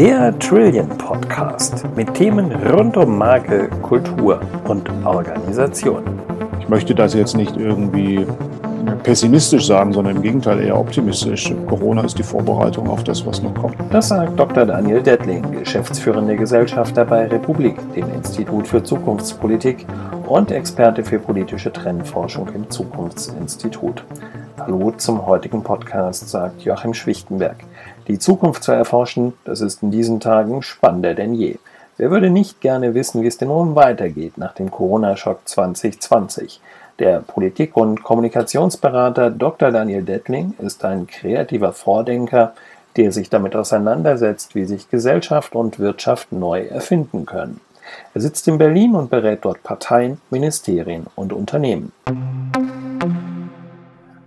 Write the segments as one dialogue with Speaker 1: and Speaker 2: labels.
Speaker 1: Der Trillion Podcast mit Themen rund um Marke, Kultur und Organisation.
Speaker 2: Ich möchte das jetzt nicht irgendwie pessimistisch sagen, sondern im Gegenteil eher optimistisch. Corona ist die Vorbereitung auf das, was noch kommt.
Speaker 1: Das sagt Dr. Daniel Dettling, geschäftsführender Gesellschafter bei Republik, dem Institut für Zukunftspolitik und Experte für politische Trendforschung im Zukunftsinstitut. Hallo zum heutigen Podcast, sagt Joachim Schwichtenberg. Die Zukunft zu erforschen, das ist in diesen Tagen spannender denn je. Wer würde nicht gerne wissen, wie es denn nun weitergeht nach dem Corona-Schock 2020? Der Politik- und Kommunikationsberater Dr. Daniel Dettling ist ein kreativer Vordenker, der sich damit auseinandersetzt, wie sich Gesellschaft und Wirtschaft neu erfinden können. Er sitzt in Berlin und berät dort Parteien, Ministerien und Unternehmen.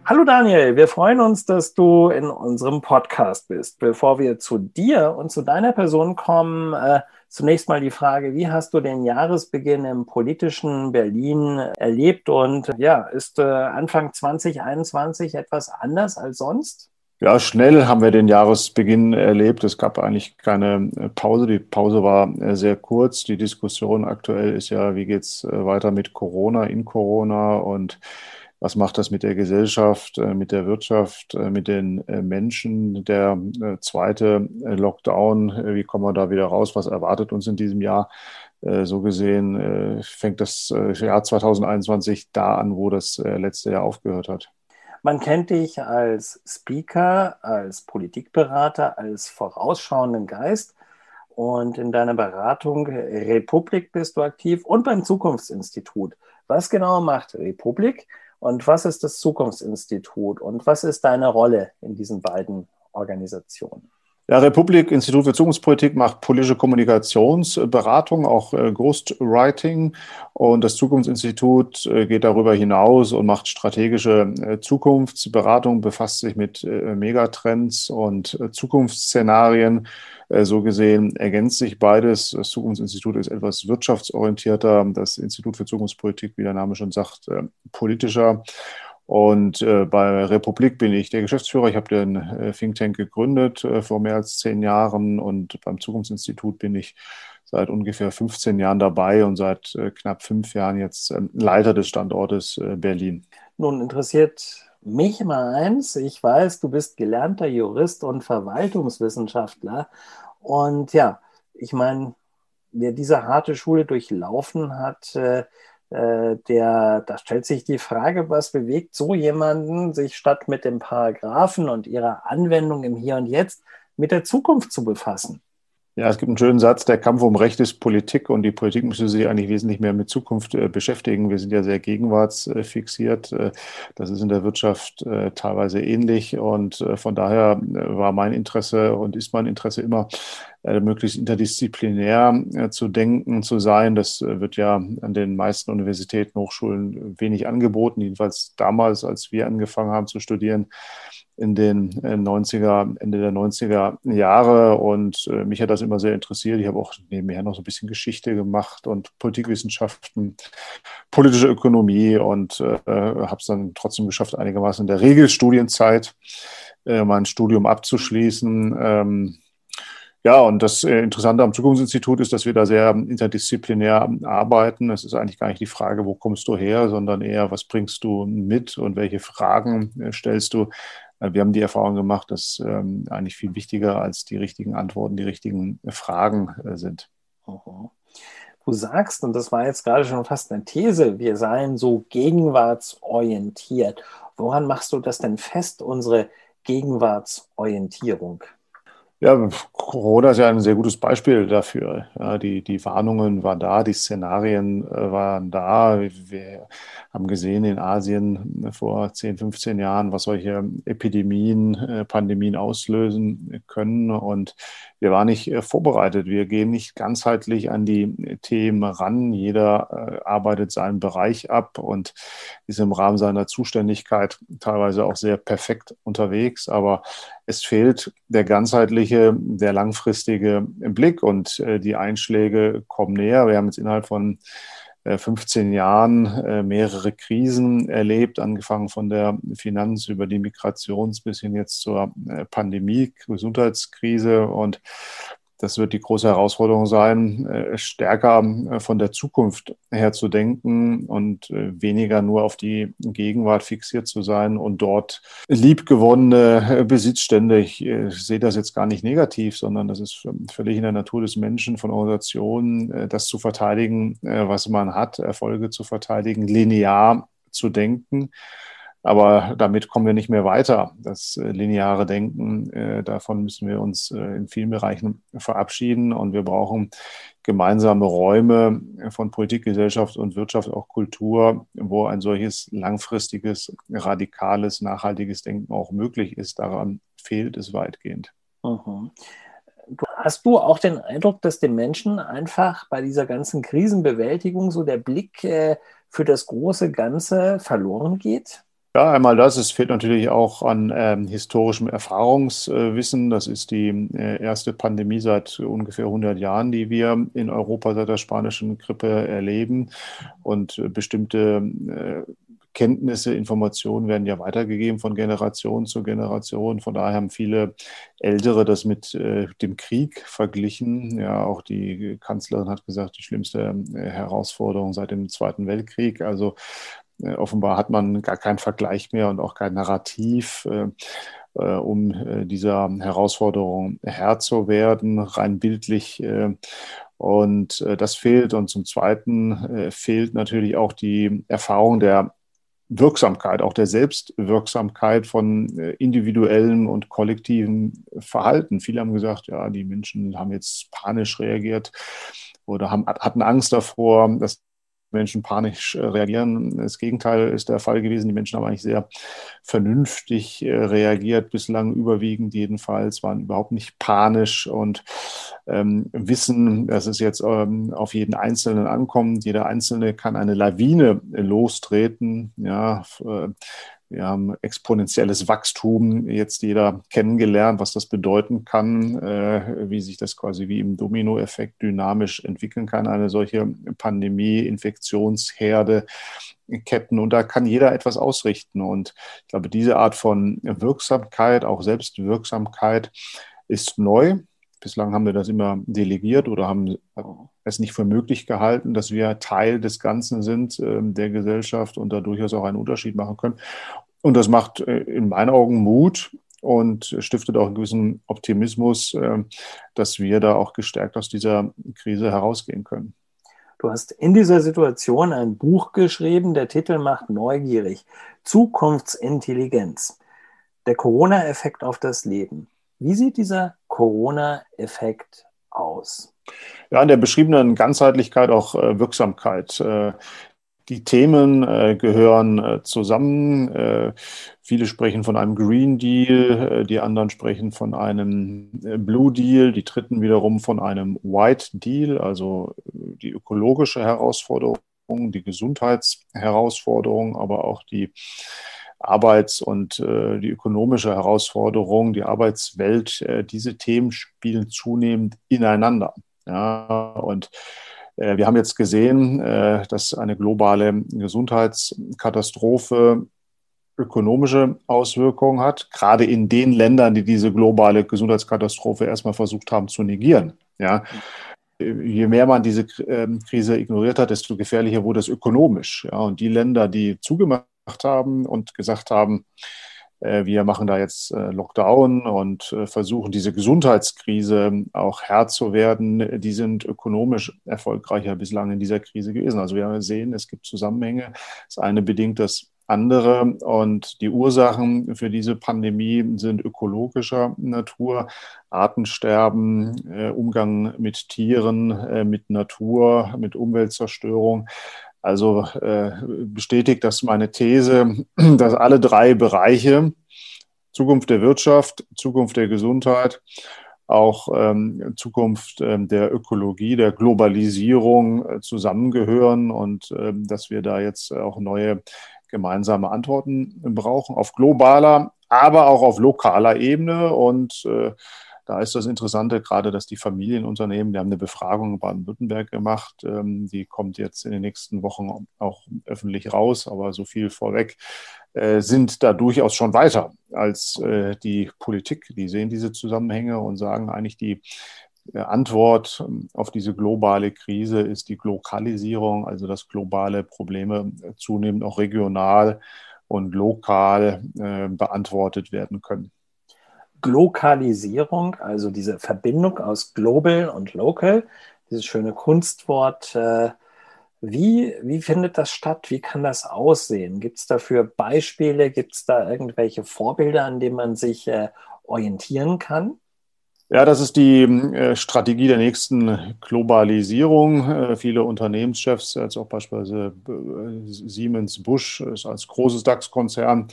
Speaker 1: Hallo Daniel, wir freuen uns, dass du in unserem Podcast bist. Bevor wir zu dir und zu deiner Person kommen, äh, zunächst mal die Frage, wie hast du den Jahresbeginn im politischen Berlin erlebt und ja, ist äh, Anfang 2021 etwas anders als sonst?
Speaker 2: Ja, schnell haben wir den Jahresbeginn erlebt. Es gab eigentlich keine äh, Pause. Die Pause war äh, sehr kurz. Die Diskussion aktuell ist ja, wie geht's äh, weiter mit Corona, in Corona und was macht das mit der Gesellschaft, äh, mit der Wirtschaft, äh, mit den äh, Menschen. Der zweite Lockdown, wie kommen wir da wieder raus? Was erwartet uns in diesem Jahr? So gesehen fängt das Jahr 2021 da an, wo das letzte Jahr aufgehört hat.
Speaker 1: Man kennt dich als Speaker, als Politikberater, als vorausschauenden Geist. Und in deiner Beratung Republik bist du aktiv und beim Zukunftsinstitut. Was genau macht Republik? Und was ist das Zukunftsinstitut und was ist deine Rolle in diesen beiden Organisationen?
Speaker 2: Ja, Republik Institut für Zukunftspolitik macht politische Kommunikationsberatung, auch äh, Ghostwriting. Und das Zukunftsinstitut äh, geht darüber hinaus und macht strategische äh, Zukunftsberatung, befasst sich mit äh, Megatrends und äh, Zukunftsszenarien äh, so gesehen ergänzt sich beides. Das Zukunftsinstitut ist etwas wirtschaftsorientierter, das Institut für Zukunftspolitik, wie der Name schon sagt, politischer. Und äh, bei Republik bin ich der Geschäftsführer. Ich habe den äh, Think Tank gegründet äh, vor mehr als zehn Jahren und beim Zukunftsinstitut bin ich seit ungefähr 15 Jahren dabei und seit äh, knapp fünf Jahren jetzt ähm, Leiter des Standortes äh, Berlin.
Speaker 1: Nun interessiert mich mal eins. Ich weiß, du bist gelernter Jurist und Verwaltungswissenschaftler. Und ja, ich meine, wer diese harte Schule durchlaufen hat, äh, der, da stellt sich die Frage, was bewegt so jemanden, sich statt mit dem Paragraphen und ihrer Anwendung im Hier und Jetzt mit der Zukunft zu befassen?
Speaker 2: Ja, es gibt einen schönen Satz, der Kampf um Recht ist Politik und die Politik müsste sich eigentlich wesentlich mehr mit Zukunft äh, beschäftigen. Wir sind ja sehr gegenwartsfixiert. Äh, das ist in der Wirtschaft äh, teilweise ähnlich und äh, von daher äh, war mein Interesse und ist mein Interesse immer, äh, möglichst interdisziplinär zu denken, zu sein. Das wird ja an den meisten Universitäten, Hochschulen wenig angeboten, jedenfalls damals, als wir angefangen haben zu studieren in den 90er, äh, Ende der 90er Jahre und äh, mich hat das immer sehr interessiert. Ich habe auch nebenher noch so ein bisschen Geschichte gemacht und Politikwissenschaften, politische Ökonomie und äh, habe es dann trotzdem geschafft, einigermaßen in der Regelstudienzeit äh, mein Studium abzuschließen. Ähm, ja, und das äh, Interessante am Zukunftsinstitut ist, dass wir da sehr interdisziplinär arbeiten. Es ist eigentlich gar nicht die Frage, wo kommst du her, sondern eher, was bringst du mit und welche Fragen äh, stellst du. Wir haben die Erfahrung gemacht, dass ähm, eigentlich viel wichtiger als die richtigen Antworten die richtigen Fragen äh, sind.
Speaker 1: Du sagst, und das war jetzt gerade schon fast eine These, wir seien so gegenwartsorientiert. Woran machst du das denn fest, unsere Gegenwartsorientierung?
Speaker 2: Ja, Corona ist ja ein sehr gutes Beispiel dafür. Ja, die, die Warnungen waren da, die Szenarien äh, waren da. Wir haben gesehen in Asien vor 10, 15 Jahren, was solche Epidemien, äh, Pandemien auslösen können. Und wir waren nicht äh, vorbereitet. Wir gehen nicht ganzheitlich an die Themen ran. Jeder arbeitet seinen Bereich ab und ist im Rahmen seiner Zuständigkeit teilweise auch sehr perfekt unterwegs. Aber es fehlt der ganzheitliche, der langfristige Blick und äh, die Einschläge kommen näher. Wir haben jetzt innerhalb von 15 äh, Jahren äh, mehrere Krisen erlebt, angefangen von der Finanz- über die Migrations- bis hin jetzt zur Pandemie, Gesundheitskrise. Und das wird die große Herausforderung sein, äh, stärker äh, von der Zukunft her zu denken und äh, weniger nur auf die Gegenwart fixiert zu sein und dort liebgewonnene Besitzstände, ich sehe das jetzt gar nicht negativ, sondern das ist völlig in der Natur des Menschen, von Organisationen, das zu verteidigen, was man hat, Erfolge zu verteidigen, linear zu denken aber damit kommen wir nicht mehr weiter. Das äh, lineare Denken, äh, davon müssen wir uns äh, in vielen Bereichen verabschieden. Und wir brauchen gemeinsame Räume von Politik, Gesellschaft und Wirtschaft, auch Kultur, wo ein solches langfristiges, radikales, nachhaltiges Denken auch möglich ist. Daran fehlt es weitgehend. Mhm.
Speaker 1: Hast du auch den Eindruck, dass den Menschen einfach bei dieser ganzen Krisenbewältigung so der Blick für das große Ganze verloren geht?
Speaker 2: Ja, einmal das. Es fehlt natürlich auch an ähm, historischem Erfahrungswissen. Das ist die äh, erste Pandemie seit ungefähr 100 Jahren, die wir in Europa seit der spanischen Grippe erleben. Und äh, bestimmte äh, Kenntnisse, Informationen werden ja weitergegeben von Generation zu Generation. Von daher haben viele Ältere das mit äh, dem Krieg verglichen. Ja, auch die Kanzlerin hat gesagt, die schlimmste äh, Herausforderung seit dem Zweiten Weltkrieg. Also offenbar hat man gar keinen Vergleich mehr und auch kein Narrativ, äh, äh, um dieser Herausforderung Herr zu werden, rein bildlich. Und das fehlt. Und zum Zweiten fehlt natürlich auch die Erfahrung der Wirksamkeit, auch der Selbstwirksamkeit von individuellen und kollektiven Verhalten. Viele haben gesagt, ja, die Menschen haben jetzt panisch reagiert oder haben, hatten Angst davor, dass Menschen panisch äh, reagieren. Das Gegenteil ist der Fall gewesen. Die Menschen haben eigentlich sehr vernünftig äh, reagiert, bislang überwiegend jedenfalls, waren überhaupt nicht panisch und ähm, wissen, dass es jetzt ähm, auf jeden Einzelnen ankommt. Jeder Einzelne kann eine Lawine lostreten. Ja, äh, wir haben exponentielles Wachstum jetzt jeder kennengelernt, was das bedeuten kann, äh, wie sich das quasi wie im Dominoeffekt dynamisch entwickeln kann, eine solche Pandemie, Infektionsherde, Ketten. Und da kann jeder etwas ausrichten. Und ich glaube, diese Art von Wirksamkeit, auch Selbstwirksamkeit, ist neu. Bislang haben wir das immer delegiert oder haben es nicht für möglich gehalten, dass wir Teil des Ganzen sind, äh, der Gesellschaft und da durchaus auch einen Unterschied machen können. Und das macht äh, in meinen Augen Mut und stiftet auch einen gewissen Optimismus, äh, dass wir da auch gestärkt aus dieser Krise herausgehen können.
Speaker 1: Du hast in dieser Situation ein Buch geschrieben, der Titel macht neugierig. Zukunftsintelligenz. Der Corona-Effekt auf das Leben. Wie sieht dieser Corona-Effekt aus?
Speaker 2: Ja, in der beschriebenen Ganzheitlichkeit auch äh, Wirksamkeit. Äh, die Themen äh, gehören äh, zusammen. Äh, viele sprechen von einem Green Deal, äh, die anderen sprechen von einem Blue Deal, die dritten wiederum von einem White Deal, also die ökologische Herausforderung, die Gesundheitsherausforderung, aber auch die Arbeits- und die ökonomische Herausforderung, die Arbeitswelt. diese Themen spielen zunehmend ineinander. Ja, und äh, wir haben jetzt gesehen, äh, dass eine globale Gesundheitskatastrophe ökonomische Auswirkungen hat, gerade in den Ländern, die diese globale Gesundheitskatastrophe erstmal versucht haben zu negieren. Ja. Je mehr man diese ähm, Krise ignoriert hat, desto gefährlicher wurde es ökonomisch. Ja. Und die Länder, die zugemacht haben und gesagt haben, äh, wir machen da jetzt äh, Lockdown und äh, versuchen diese Gesundheitskrise auch Herr zu werden. Die sind ökonomisch erfolgreicher bislang in dieser Krise gewesen. Also wir sehen, es gibt Zusammenhänge. Das eine bedingt das andere und die Ursachen für diese Pandemie sind ökologischer Natur, Artensterben, Umgang mit Tieren, mit Natur, mit Umweltzerstörung. Also äh, bestätigt das meine These, dass alle drei Bereiche, Zukunft der Wirtschaft, Zukunft der Gesundheit, auch ähm, Zukunft ähm, der Ökologie, der Globalisierung äh, zusammengehören und äh, dass wir da jetzt auch neue gemeinsame Antworten brauchen auf globaler, aber auch auf lokaler Ebene und äh, da ist das Interessante gerade, dass die Familienunternehmen, wir haben eine Befragung in Baden-Württemberg gemacht, ähm, die kommt jetzt in den nächsten Wochen auch öffentlich raus, aber so viel vorweg, äh, sind da durchaus schon weiter als äh, die Politik. Die sehen diese Zusammenhänge und sagen eigentlich, die Antwort ähm, auf diese globale Krise ist die Glokalisierung, also dass globale Probleme äh, zunehmend auch regional und lokal äh, beantwortet werden können.
Speaker 1: Glokalisierung, also diese Verbindung aus global und local, dieses schöne Kunstwort. Äh, wie, wie findet das statt? Wie kann das aussehen? Gibt es dafür Beispiele? Gibt es da irgendwelche Vorbilder, an denen man sich äh, orientieren kann?
Speaker 2: Ja, das ist die äh, Strategie der nächsten Globalisierung. Äh, viele Unternehmenschefs, als auch beispielsweise äh, Siemens Busch, ist als großes DAX-Konzern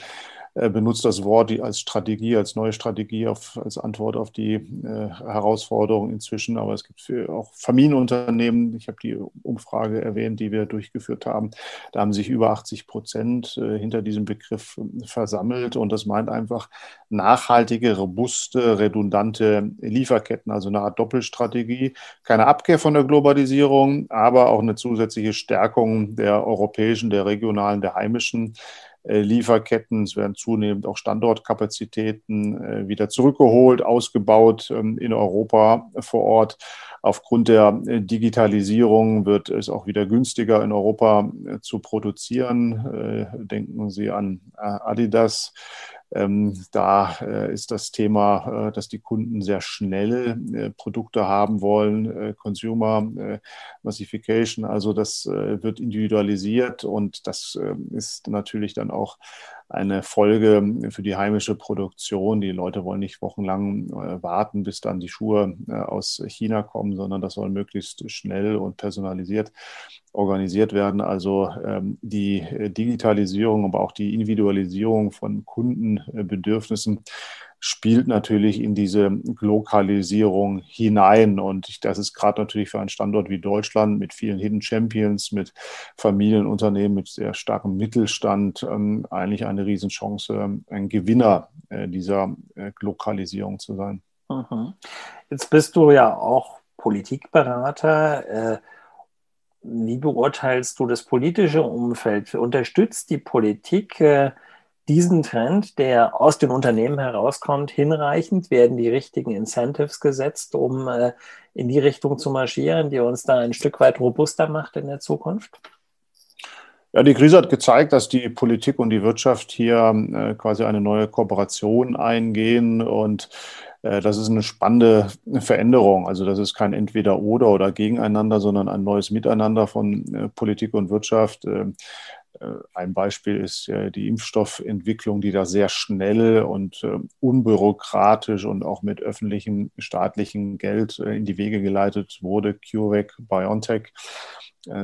Speaker 2: benutzt das Wort als Strategie, als neue Strategie, auf, als Antwort auf die äh, Herausforderungen inzwischen. Aber es gibt auch Familienunternehmen, ich habe die Umfrage erwähnt, die wir durchgeführt haben, da haben sich über 80 Prozent äh, hinter diesem Begriff äh, versammelt. Und das meint einfach nachhaltige, robuste, redundante Lieferketten, also eine Art Doppelstrategie. Keine Abkehr von der Globalisierung, aber auch eine zusätzliche Stärkung der europäischen, der regionalen, der heimischen äh, Lieferketten. Es werden zunehmend auch Standortkapazitäten äh, wieder zurückgeholt, ausgebaut ähm, in Europa vor Ort. Aufgrund der äh, Digitalisierung wird es auch wieder günstiger in Europa zu produzieren. Denken Sie an Adidas, ähm, da äh, ist das Thema, äh, dass die Kunden sehr schnell äh, Produkte haben wollen, äh, Consumer äh, Massification, also das äh, wird individualisiert und das ist natürlich dann auch eine Folge für die heimische Produktion. Die Leute wollen nicht wochenlang warten, bis dann die Schuhe aus China kommen, sondern das soll möglichst schnell und personalisiert organisiert werden. Also ähm, die Digitalisierung, aber auch die Individualisierung von Kundenbedürfnissen spielt natürlich in diese Lokalisierung hinein. Und das ist gerade natürlich für einen Standort wie Deutschland mit vielen Hidden Champions, mit Familienunternehmen, mit sehr starkem Mittelstand ähm, eigentlich eine Riesenchance, ein Gewinner äh, dieser äh, Lokalisierung zu sein.
Speaker 1: Mhm. Jetzt bist du ja auch Politikberater. Äh, wie beurteilst du das politische Umfeld? Unterstützt die Politik äh, diesen Trend, der aus den Unternehmen herauskommt, hinreichend? Werden die richtigen Incentives gesetzt, um äh, in die Richtung zu marschieren, die uns da ein Stück weit robuster macht in der Zukunft?
Speaker 2: Ja, die Krise hat gezeigt, dass die Politik und die Wirtschaft hier äh, quasi eine neue Kooperation eingehen und äh, das ist eine spannende Veränderung. Also das ist kein Entweder-Oder oder gegeneinander, sondern ein neues Miteinander von Politik und Wirtschaft. Äh, ein Beispiel ist die Impfstoffentwicklung, die da sehr schnell und unbürokratisch und auch mit öffentlichem, staatlichem Geld in die Wege geleitet wurde. CureVac, BioNTech,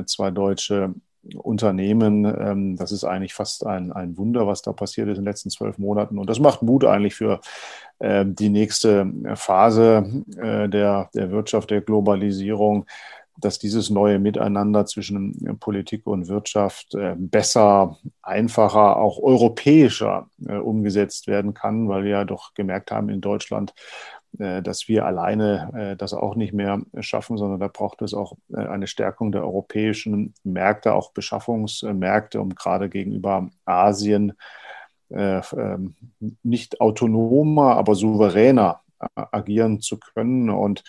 Speaker 2: zwei deutsche Unternehmen. Ähm, das ist eigentlich fast ein, ein Wunder, was da passiert ist in den letzten zwölf Monaten. Und das macht Mut eigentlich für ähm, die nächste Phase äh, der, der Wirtschaft, der Globalisierung, dass dieses neue Miteinander zwischen Politik und Wirtschaft äh, besser, einfacher, auch europäischer äh, umgesetzt werden kann, weil wir ja doch gemerkt haben in Deutschland, äh, dass wir alleine äh, das auch nicht mehr schaffen, sondern da braucht es auch äh, eine Stärkung der europäischen Märkte, auch Beschaffungsmärkte, um gerade gegenüber Asien ähm, nicht autonomer, aber souveräner agieren zu können. Und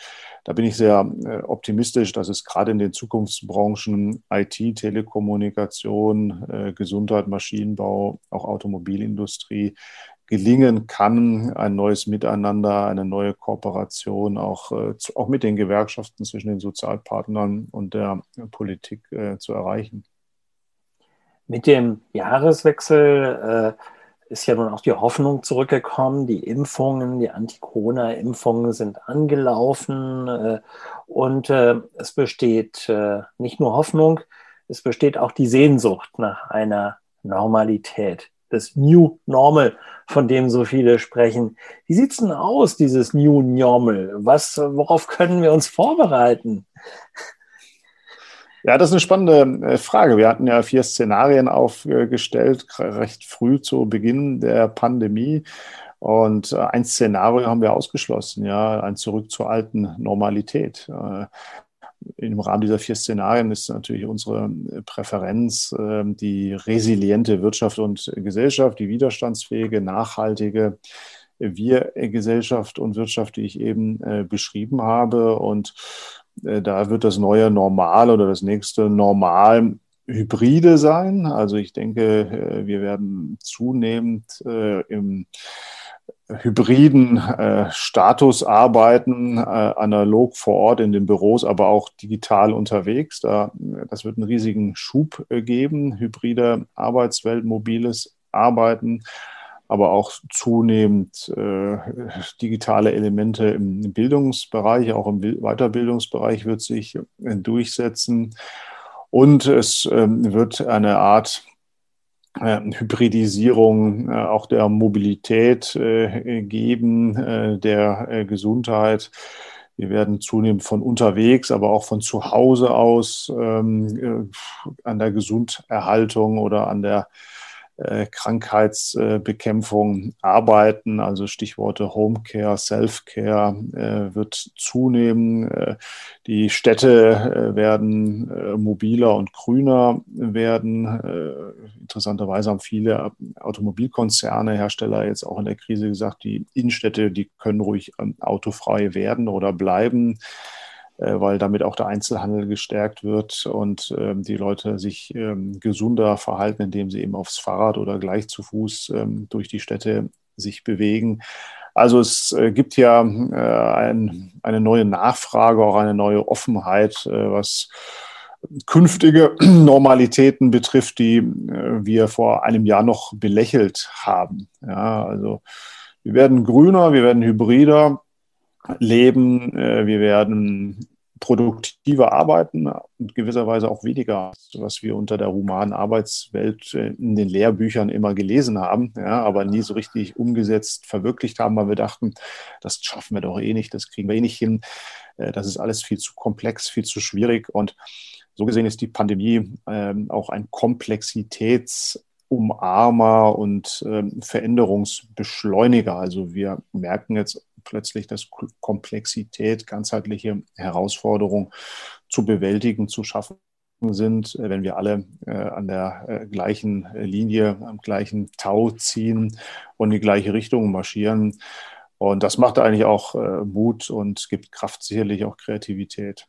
Speaker 2: da bin ich sehr optimistisch, dass es gerade in den Zukunftsbranchen IT, Telekommunikation, Gesundheit, Maschinenbau, auch Automobilindustrie gelingen kann, ein neues Miteinander, eine neue Kooperation auch, äh, auch mit den Gewerkschaften zwischen den Sozialpartnern und der Politik äh, zu erreichen.
Speaker 1: Mit dem Jahreswechsel äh, ist ja nun auch die Hoffnung zurückgekommen. Die Impfungen, die Anti-Corona-Impfungen sind angelaufen äh, und äh, es besteht äh, nicht nur Hoffnung, es besteht auch die Sehnsucht nach einer Normalität das New Normal, von dem so viele sprechen. Wie sieht es denn aus, dieses New Normal? Was, worauf können wir uns vorbereiten?
Speaker 2: Ja, das ist eine spannende äh, Frage. Wir hatten ja vier Szenarien aufgestellt, recht früh zu Beginn der Pandemie. Und äh, ein Szenario haben wir ausgeschlossen, ja, ein Zurück zur alten Normalität. Äh, im Rahmen dieser vier Szenarien ist natürlich unsere Präferenz die resiliente Wirtschaft und Gesellschaft, die widerstandsfähige, nachhaltige, Wir-Gesellschaft und Wirtschaft, die ich eben beschrieben habe. Und da wird das neue Normal oder das nächste Normal Hybride sein. Also ich denke, äh, wir werden zunehmend äh, im hybriden äh, Status arbeiten, äh, analog vor Ort in den Büros, aber auch digital unterwegs. Da, das wird einen riesigen Schub äh, geben, hybride Arbeitswelt, mobiles Arbeiten, aber auch zunehmend äh, digitale Elemente im Bildungsbereich, auch im Weiterbildungsbereich wird sich äh, durchsetzen. Und es ähm, wird eine Art äh, Hybridisierung äh, auch der Mobilität äh, geben, der Gesundheit. Wir werden zunehmend von unterwegs, aber auch von zu Hause aus ähm, an der Gesunderhaltung oder an der Krankheitsbekämpfung arbeiten. Also Stichworte Homecare, Selfcare äh, wird zunehmen. Äh, die Städte werden mobiler und grüner werden. Interessanterweise haben viele Automobilkonzerne, Hersteller jetzt auch in der Krise gesagt, die Innenstädte, die können ruhig ähm, autofrei werden oder bleiben. Äh, weil damit auch der Einzelhandel gestärkt wird und ähm, die Leute sich ähm, gesunder verhalten, indem sie eben aufs Fahrrad oder gleich zu Fuß ähm, durch die Städte sich bewegen. Also es äh, gibt ja äh, ein, eine neue Nachfrage, auch eine neue Offenheit, äh, was künftige Normalitäten betrifft, die äh, wir vor einem Jahr noch belächelt haben. Ja, also wir werden grüner, wir werden hybrider leben, äh, wir werden produktiver arbeiten und gewisserweise auch weniger, was wir unter der humanen Arbeitswelt äh, in den Lehrbüchern immer gelesen haben, ja, aber nie so richtig umgesetzt, verwirklicht haben, weil wir dachten, das schaffen wir doch eh nicht, das kriegen wir eh nicht hin, äh, das ist alles viel zu komplex, viel zu schwierig und so gesehen ist die Pandemie ähm, auch ein Komplexitätsumarmer und ähm, Veränderungsbeschleuniger. Also wir merken jetzt plötzlich, dass Komplexität, ganzheitliche Herausforderungen zu bewältigen, zu schaffen sind, äh, wenn wir alle äh, an der äh, gleichen Linie, am gleichen Tau ziehen und in die gleiche Richtung marschieren. Und das macht eigentlich auch äh, Mut und gibt Kraft, sicherlich auch Kreativität.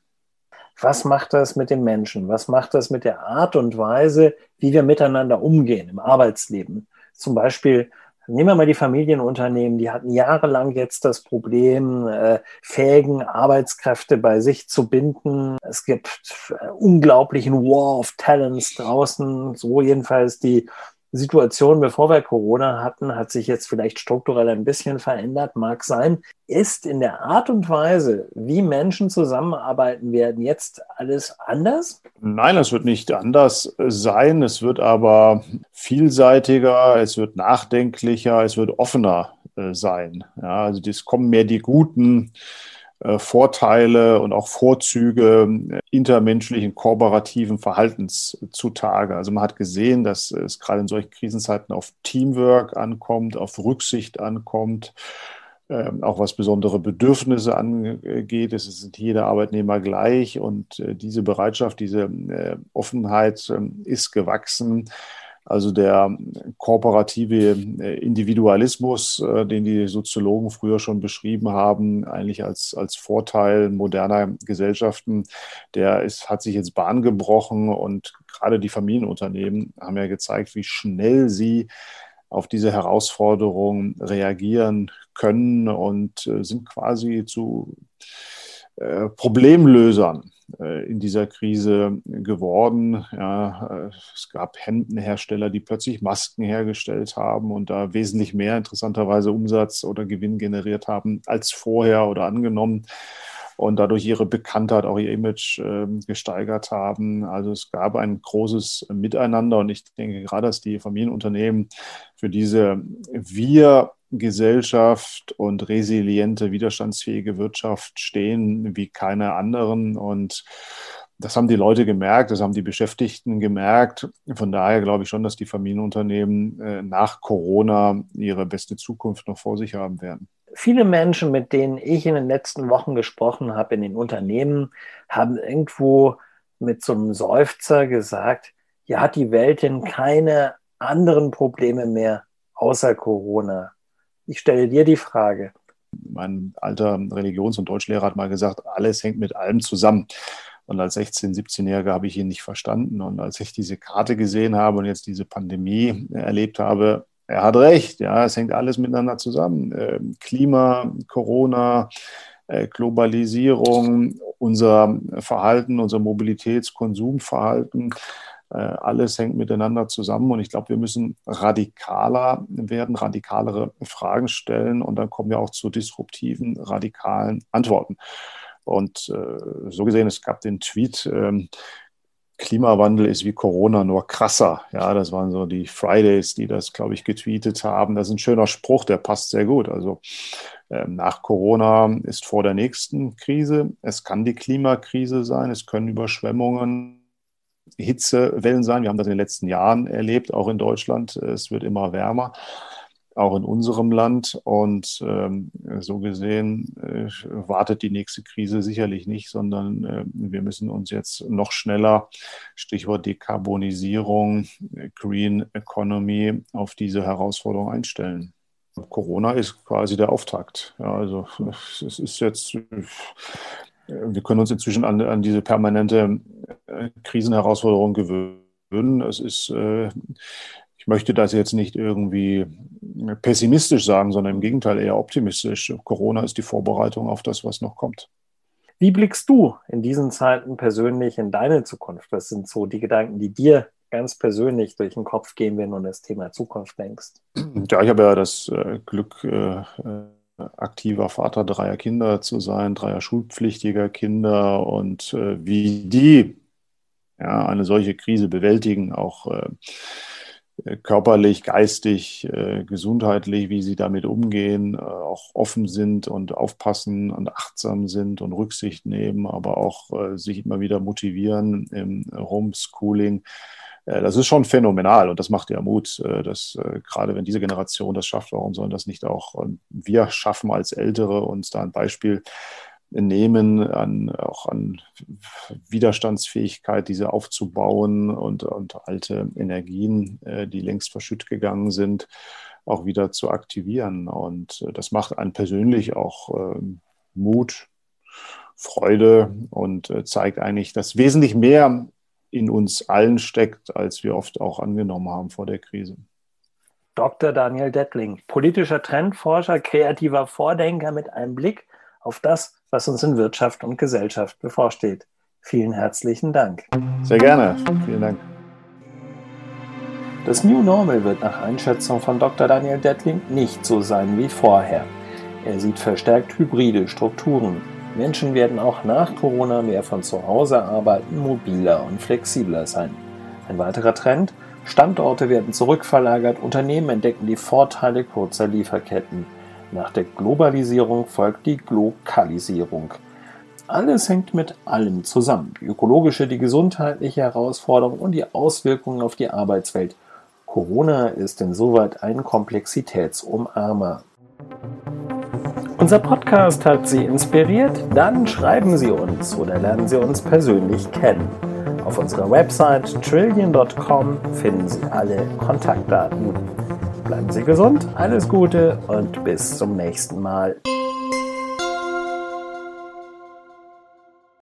Speaker 1: Was macht das mit den Menschen? Was macht das mit der Art und Weise, wie wir miteinander umgehen im Arbeitsleben? Zum Beispiel Nehmen wir mal die Familienunternehmen, die hatten jahrelang jetzt das Problem, äh, fähigen Arbeitskräfte bei sich zu binden. Es gibt äh, unglaublichen War of Talents draußen, so jedenfalls die Situation, bevor wir Corona hatten, hat sich jetzt vielleicht strukturell ein bisschen verändert, mag sein. Ist in der Art und Weise, wie Menschen zusammenarbeiten werden, jetzt alles anders?
Speaker 2: Nein, es wird nicht anders sein. Es wird aber vielseitiger, es wird nachdenklicher, es wird offener äh, sein. Ja, also es kommen mehr die guten Vorteile und auch Vorzüge äh, intermenschlichen, kooperativen Verhaltens zutage. Also man hat gesehen, dass es gerade in solchen Krisenzeiten auf Teamwork ankommt, auf Rücksicht ankommt, ähm, auch was besondere Bedürfnisse angeht. Es ist jeder Arbeitnehmer gleich und äh, diese Bereitschaft, diese Offenheit ähm, ist gewachsen. Also der kooperative äh, Individualismus, äh, den die Soziologen früher schon beschrieben haben, eigentlich als, als Vorteil moderner Gesellschaften, der ist, hat sich jetzt Bahn gebrochen und gerade die Familienunternehmen haben ja gezeigt, wie schnell sie auf diese Herausforderung reagieren können und äh, sind quasi zu Problemlösern in dieser Krise geworden. Ja, äh, es gab Hemdenhersteller, die plötzlich Masken hergestellt haben und da wesentlich mehr interessanterweise Umsatz oder Gewinn generiert haben als vorher oder angenommen und dadurch ihre Bekanntheit, auch ihr Image äh, gesteigert haben. Also es gab ein großes Miteinander und ich denke gerade, dass die Familienunternehmen für diese Wir Gesellschaft und resiliente, widerstandsfähige Wirtschaft stehen wie keine anderen. Und das haben die Leute gemerkt, das haben die Beschäftigten gemerkt. Von daher glaube ich schon, dass die Familienunternehmen äh, nach Corona ihre beste Zukunft noch vor sich haben werden.
Speaker 1: Viele Menschen, mit denen ich in den letzten Wochen gesprochen habe in den Unternehmen, haben irgendwo mit so einem Seufzer gesagt, ja, hat die Welt denn keine anderen Probleme mehr außer Corona? Ich stelle dir die Frage.
Speaker 2: Mein alter Religions- und Deutschlehrer hat mal gesagt, alles hängt mit allem zusammen. Und als 16-, 17-Jähriger habe ich ihn nicht verstanden. Und als ich diese Karte gesehen habe und jetzt diese Pandemie erlebt habe, er hat recht, ja, es hängt alles miteinander zusammen. Ähm, Klima, Corona, äh, Globalisierung, unser Verhalten, unser Mobilitätskonsumverhalten, äh, alles hängt miteinander zusammen. Und ich glaube, wir müssen radikaler werden, radikalere Fragen stellen. Und dann kommen wir auch zu disruptiven, radikalen Antworten. Und äh, so gesehen, es gab den Tweet, ähm, Klimawandel ist wie Corona, nur krasser. Ja, das waren so die Fridays, die das, glaube ich, getweetet haben. Das ist ein schöner Spruch, der passt sehr gut. Also ähm, nach Corona ist vor der nächsten Krise. Es kann die Klimakrise sein, es können Überschwemmungen, Hitzewellen sein. Wir haben das in den letzten Jahren erlebt, auch in Deutschland. Es wird immer wärmer auch in unserem Land. Und ähm, so gesehen äh, wartet die nächste Krise sicherlich nicht, sondern äh, wir müssen uns jetzt noch schneller, Stichwort Dekarbonisierung, Green Economy, auf diese Herausforderung einstellen. Corona ist quasi der Auftakt. Ja, also es ist jetzt, wir können uns inzwischen an, an diese permanente äh, Krisenherausforderung gewöhnen. Es ist äh, ich möchte das jetzt nicht irgendwie pessimistisch sagen, sondern im Gegenteil eher optimistisch. Corona ist die Vorbereitung auf das, was noch kommt.
Speaker 1: Wie blickst du in diesen Zeiten persönlich in deine Zukunft? Was sind so die Gedanken, die dir ganz persönlich durch den Kopf gehen, wenn du an das Thema Zukunft denkst?
Speaker 2: Ja, ich habe ja das äh, Glück, äh, aktiver Vater dreier Kinder zu sein, dreier schulpflichtiger Kinder und äh, wie die ja, eine solche Krise bewältigen, auch äh, körperlich, geistig, äh, gesundheitlich, wie sie damit umgehen, äh, auch offen sind und aufpassen und achtsam sind und Rücksicht nehmen, aber auch sich immer wieder motivieren im Homeschooling. Das ist schon phänomenal und das macht ja Mut, dass gerade wenn diese Generation das schafft, warum sollen das nicht auch wir schaffen als Ältere uns da ein Beispiel nehmen, an, auch an Widerstandsfähigkeit, diese aufzubauen und, und alte Energien, äh, die längst verschütt gegangen sind, auch wieder zu aktivieren. Und äh, das macht einen persönlich auch äh, Mut, Freude und äh, zeigt eigentlich, dass wesentlich mehr in uns allen steckt, als wir oft auch angenommen haben vor der Krise.
Speaker 1: Dr. Daniel Dettling, politischer Trendforscher, kreativer Vordenker mit einem Blick auf das, was uns in Wirtschaft und Gesellschaft bevorsteht. Vielen herzlichen Dank.
Speaker 2: Sehr gerne. Vielen Dank.
Speaker 1: Das New Normal wird nach Einschätzung von Dr. Daniel Dettling nicht so sein wie vorher. Er sieht verstärkt hybride Strukturen. Menschen werden auch nach Corona mehr von zu Hause arbeiten, mobiler und flexibler sein. Ein weiterer Trend, Standorte werden zurückverlagert, Unternehmen entdecken die Vorteile kurzer Lieferketten. Nach der Globalisierung folgt die Glokalisierung. Alles hängt mit allem zusammen. Die ökologische, die gesundheitliche Herausforderung und die Auswirkungen auf die Arbeitswelt. Corona ist insoweit ein Komplexitätsumarmer. Unser Podcast hat Sie inspiriert? Dann schreiben Sie uns oder lernen Sie uns persönlich kennen. Auf unserer Website trillion.com finden Sie alle Kontaktdaten. Bleiben Sie gesund, alles Gute und bis zum nächsten Mal.